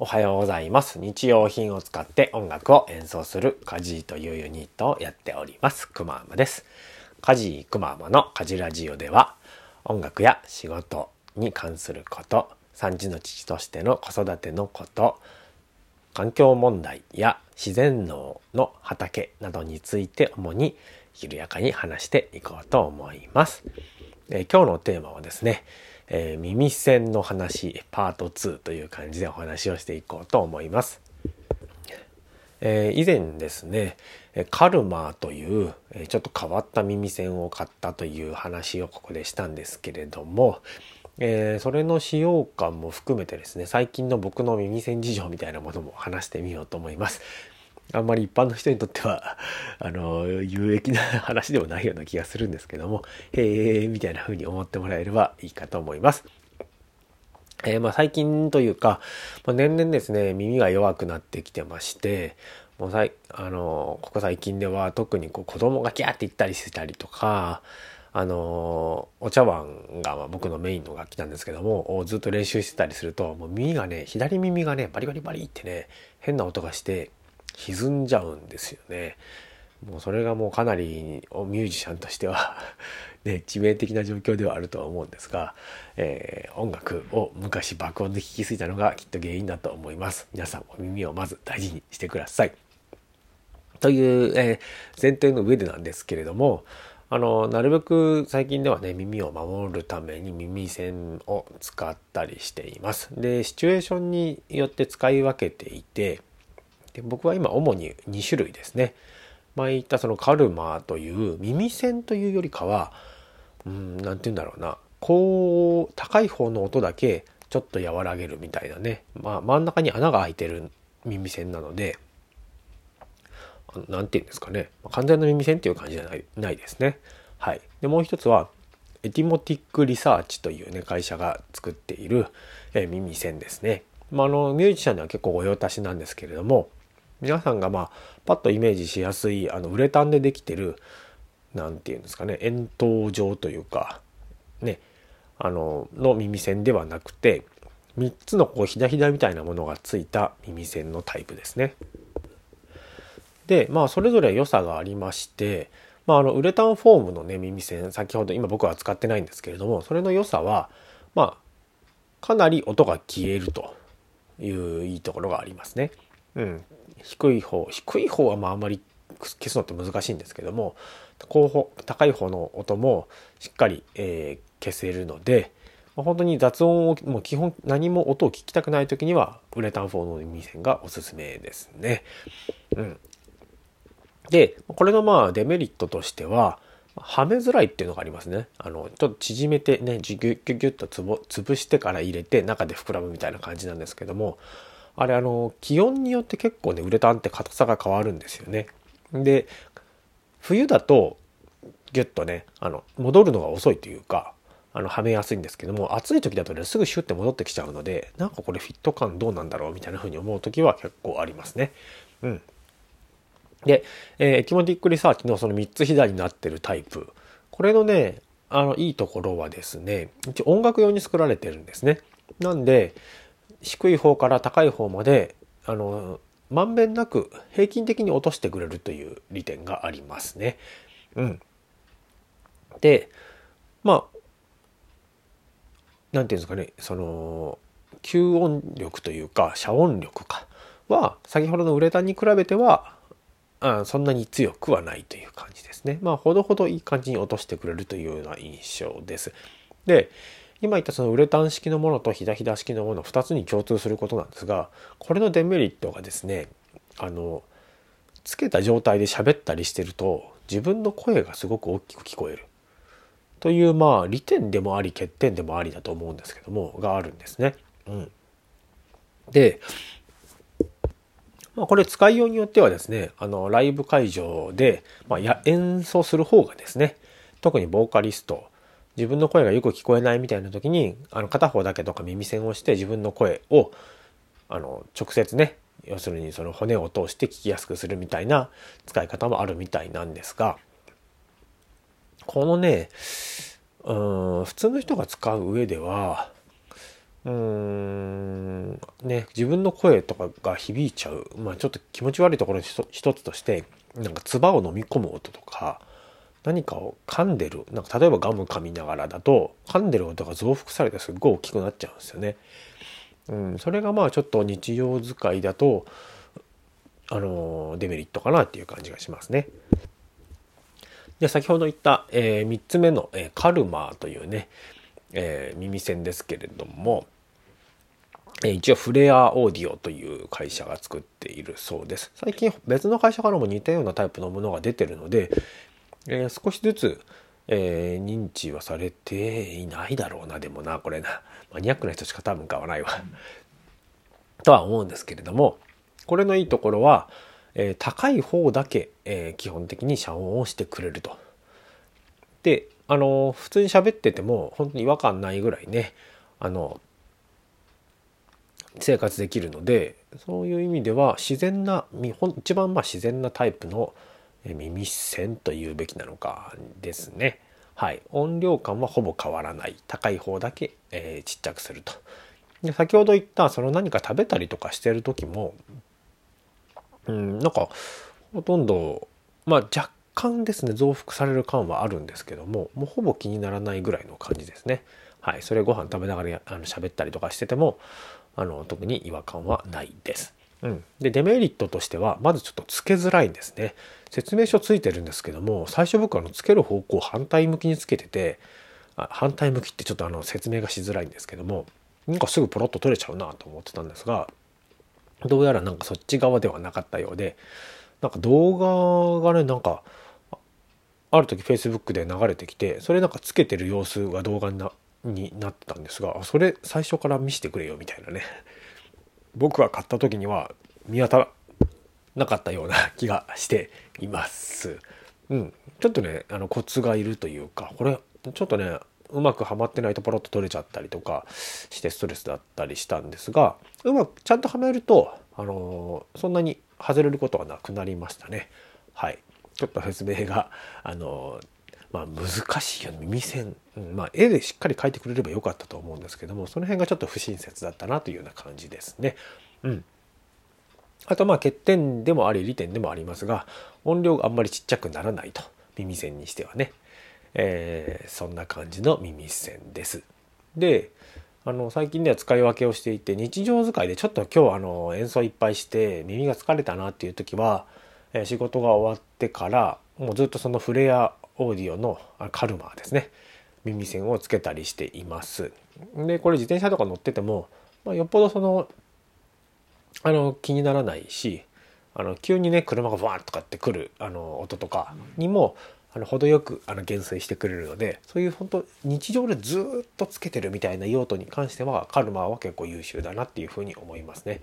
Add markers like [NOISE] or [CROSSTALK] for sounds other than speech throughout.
おはようございます。日用品を使って音楽を演奏するカジーというユニットをやっております。くまーまです。カジーくまーまのカジラジオでは音楽や仕事に関すること、3児の父としての子育てのこと、環境問題や自然農の畑などについて主に緩やかに話していこうと思います。えー今日のテーマはですね、えー耳栓の話パート2という感じでお話をしていこうと思います。えー以前ですねカルマーというちょっと変わった耳栓を買ったという話をここでしたんですけれども、えーそれの使用感も含めてですね最近の僕の耳栓事情みたいなものも話してみようと思います。あんまり一般の人にとっては [LAUGHS] あの有益な話でもないような気がするんですけどもへえみたいな風に思ってもらえればいいかと思います。えーまあ最近というか、まあ、年々ですね耳が弱くなってきてましてもうさいあのここ最近では特にこう子供がギャーって言ったりしてたりとかあのお茶碗がまあ僕のメインの楽器なんですけどもずっと練習してたりするともう耳がね左耳がねバリバリバリってね変な音がして歪んじゃうんですよね。もうそれがもうかなりミュージシャンとしては [LAUGHS] ね致命的な状況ではあるとは思うんですが、えー音楽を昔爆音で聴きすぎたのがきっと原因だと思います。皆さんお耳をまず大事にしてください。という、えー前提の上でなんですけれどもあのなるべく最近ではね耳を守るために耳栓を使ったりしています。でシチュエーションによって使い分けていてで僕は今主に2種類ですね。前言ったそのカルマという耳栓というよりかはうんなんて言うんだろうなこう高い方の音だけちょっと和らげるみたいなね、まあ、真ん中に穴が開いてる耳栓なのであなんて言うんですかね完全な耳栓っていう感じじゃないないですね。はい、でもう一つはエティモティックリサーチというね会社が作っている、え耳栓ですね。まあ、あのミュージシャンには結構御用達なんですけれども皆さんがまあパッとイメージしやすいあのウレタンでできてるなんていうんですかね円筒状というかねあのの耳栓ではなくて3つのこうひだひだみたいなものがついた耳栓のタイプですね。でまあそれぞれ良さがありまして、まあ、あのウレタンフォームのね耳栓先ほど今僕は使ってないんですけれどもそれの良さはまあかなり音が消えるといういいところがありますね。うん、低い方低い方はまああまり消すのって難しいんですけども高方高い方の音もしっかり、えー消せるので、まあ本当に雑音をもう基本何も音を聞きたくない時にはウレタンフォームの耳栓がおすすめですね。うん、でこれのまあデメリットとしてははめづらいっていうのがありますね。あのちょっと縮めてねギュギュッギュッとつぼ潰してから入れて中で膨らむみたいな感じなんですけどもあれあの気温によって結構ねウレタンって硬さが変わるんですよね。で冬だとギュッとねあの戻るのが遅いというかあのはめやすいんですけども暑い時だとねすぐシュッて戻ってきちゃうのでなんかこれフィット感どうなんだろうみたいな風に思う時は結構ありますね。うん、で、えーエキモティックリサーチのその3つ左になってるタイプこれのねあのいいところはですね一応音楽用に作られてるんですね。なんで低い方から高い方まであのまんべんなく平均的に落としてくれるという利点がありますね。うん、でまあなんていうんですかねその吸音力というか遮音力かは先ほどのウレタンに比べてはあそんなに強くはないという感じですね。まあほどほどいい感じに落としてくれるというような印象です。で今言ったそのウレタン式のものとひだひだ式のもの2つに共通することなんですがこれのデメリットがですねあのつけた状態で喋ったりしてると自分の声がすごく大きく聞こえるというまあ利点でもあり欠点でもありだと思うんですけどもがあるんですね。うん、で、まあ、これ使いようによってはですねあのライブ会場で、まあ、や演奏する方がですね特にボーカリスト自分の声がよく聞こえないみたいな時にあの片方だけとか耳栓をして自分の声をあの直接ね要するにその骨を通して聞きやすくするみたいな使い方もあるみたいなんですがこのねうん普通の人が使う上ではうーんね自分の声とかが響いちゃう、まあ、ちょっと気持ち悪いところの一つとしてなんか唾を飲み込む音とか何かを噛んでるなんか例えばガム噛みながらだと噛んでる音が増幅されてすっごい大きくなっちゃうんですよね。うん、それがまあちょっと日常使いだとあのデメリットかなっていう感じがしますね。で先ほど言った、えー、3つ目の、えー、カルマーというね、えー、耳栓ですけれども、え、一応フレアオーディオという会社が作っているそうです。最近別の会社からも似たようなタイプのものが出てるので、えー、少しずつ、えー、認知はされていないだろうな。でもなこれな。マニアックな人しか多分買わないわ。とは思うんですけれどもこれのいいところは、えー、高い方だけ、えー、基本的に遮音をしてくれると。であの普通に喋ってても本当に違和感ないぐらいねあの生活できるのでそういう意味では自然な一番まあ自然なタイプの耳栓というべきなのかですね。はい、音量感はほぼ変わらない。高い方だけ、えー、ちっちゃくすると。で先ほど言ったその何か食べたりとかしてる時もうんなんかほとんどまあ若干ですね増幅される感はあるんですけどももうほぼ気にならないぐらいの感じですね。はい。それご飯食べながらあの喋ったりとかしててもあの特に違和感はないです。うん、でデメリットとしてはまずちょっとつけづらいんですね。説明書ついてるんですけども最初僕あのつける方向反対向きにつけててあ反対向きってちょっとあの説明がしづらいんですけどもなんかすぐポロッと取れちゃうなと思ってたんですがどうやらなんかそっち側ではなかったようでなんか動画がねなんかある時 Facebook で流れてきてそれなんかつけてる様子が動画になになってたんですがそれ最初から見せてくれよみたいなね。僕が買った時には見当たらなかったような気がしています。うん、ちょっとねあのコツがいるというかこれちょっとねうまくはまってないとポロッと取れちゃったりとかしてストレスだったりしたんですがうまくちゃんとはめると、あのー、そんなに外れることはなくなりましたね。はい、ちょっと説明が、あのー、まあ、難しいよね耳栓、うん、まあ、絵でしっかり描いてくれればよかったと思うんですけどもその辺がちょっと不親切だったなというような感じですね。うん、あとまあ欠点でもあり利点でもありますが音量があんまりちっちゃくならないと耳栓にしてはね、えー、そんな感じの耳栓です。であの最近では使い分けをしていて日常使いでちょっと今日あの演奏いっぱいして耳が疲れたなっていう時は、え、仕事が終わってからもうずっとそのフレアオーディオのカルマーですね耳栓をつけたりしていますでこれ自転車とか乗ってても、まあ、よっぽどそのあの気にならないしあの急にね車がバーッとかってくるあの音とかにもあの程よくあの減衰してくれるのでそういう本当日常でずっとつけてるみたいな用途に関してはカルマは結構優秀だなっていうふうに思いますね。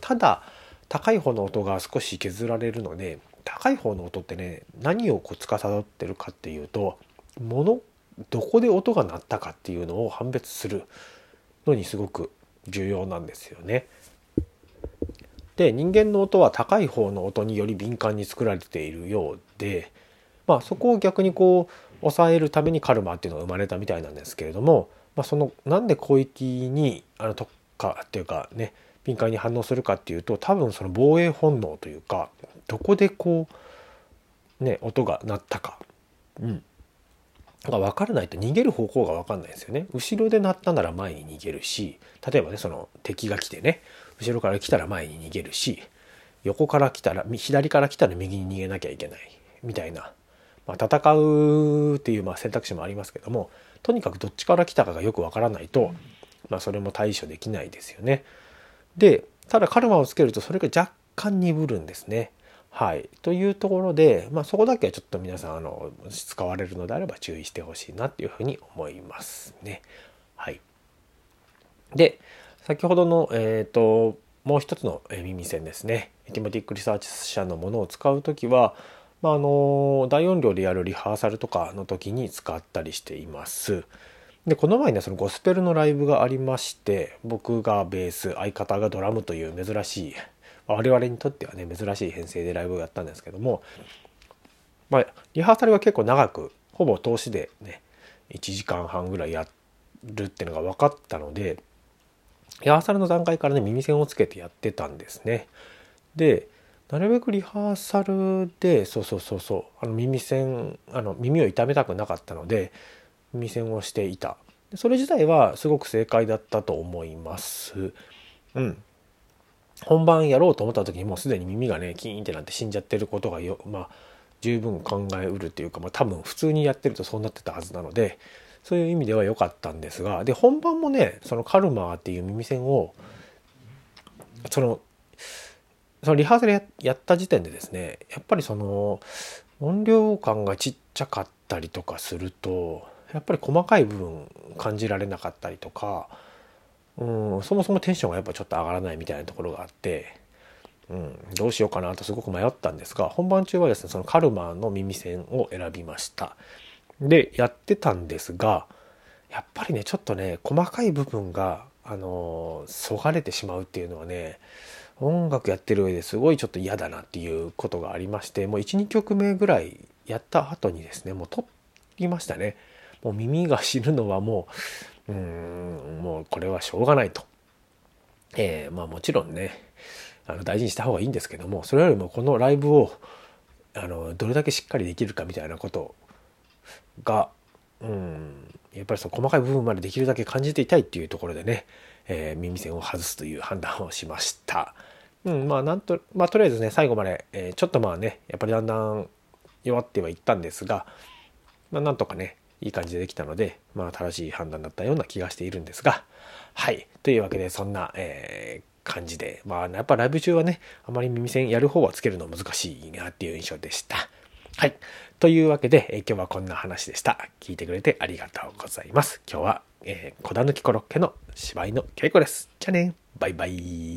ただ高い方の音が少し削られるので高い方の音ってね何をこう司ってるかっていうと物どこで音が鳴ったかっていうのを判別するのにすごく重要なんですよね。で人間の音は高い方の音により敏感に作られているようで、まあ、そこを逆にこう抑えるためにカルマっていうのが生まれたみたいなんですけれども、まあ、そのなんで広域にあの特化っていうかね敏感に反応するかっていうと多分その防衛本能というかどこでこうね音が鳴ったか、うん、が分からないと逃げる方向が分かんないですよね。後ろで鳴ったなら前に逃げるし例えばねその敵が来てね後ろから来たら前に逃げるし横から来たら左から来たら右に逃げなきゃいけないみたいな、まあ、戦うっていうまあ選択肢もありますけどもとにかくどっちから来たかがよく分からないと、まあ、それも対処できないですよね。でただカルマをつけるとそれが若干鈍るんですね。はい、というところで、まあ、そこだけはちょっと皆さんあの使われるのであれば注意してほしいなっていうふうに思いますね。はい、で先ほどの、えーと、もう一つの耳栓ですねエティモティックリサーチ社のものを使う時は、まあ、あの大音量でやるリハーサルとかの時に使ったりしています。でこの前ねそのゴスペルのライブがありまして僕がベース相方がドラムという珍しい我々にとってはね珍しい編成でライブをやったんですけども、まあ、リハーサルは結構長くほぼ通しでね1時間半ぐらいやるっていうのが分かったのでリハーサルの段階からね耳栓をつけてやってたんですね。でなるべくリハーサルでそうそうそうそうあの耳栓あの耳を痛めたくなかったので耳栓をしていた。それ自体はすごく正解だったと思います。うん。本番やろうと思った時にもうすでに耳がねキーンってなって死んじゃってることがよまあ十分考えうるっていうか、まあ、多分普通にやってるとそうなってたはずなのでそういう意味では良かったんですがで本番もねそのカルマーっていう耳栓をそのそのリハーサルややった時点でですねやっぱりその音量感がちっちゃかったりとかするとやっぱり細かい部分感じられなかったりとか、うん、そもそもテンションがやっぱちょっと上がらないみたいなところがあって、うん、どうしようかなとすごく迷ったんですが本番中はですねそのカルマの耳栓を選びました。でやってたんですがやっぱりねちょっとね細かい部分があのそがれてしまうっていうのはね音楽やってる上ですごいちょっと嫌だなっていうことがありましてもう12曲目ぐらいやった後にですねもう撮りましたね。もう耳が死ぬのはもううんもうこれはしょうがないとえー、まあもちろんねあの大事にした方がいいんですけどもそれよりもこのライブをあのどれだけしっかりできるかみたいなことがうんやっぱりその細かい部分までできるだけ感じていたいっていうところでねえー、耳栓を外すという判断をしました。うん、まあなんと、まあとりあえずね、最後まで、えー、ちょっとまあね、やっぱりだんだん弱ってはいったんですが、まあなんとかね、いい感じでできたので、まあ正しい判断だったような気がしているんですが、はい。というわけで、そんな、えー、感じで、まあやっぱライブ中はね、あまり耳栓やる方はつけるの難しいなっていう印象でした。はい。というわけで、え、今日はこんな話でした。聞いてくれてありがとうございます。今日は、えー、小田抜きコロッケの芝居の稽古です。じゃあね。バイバイ。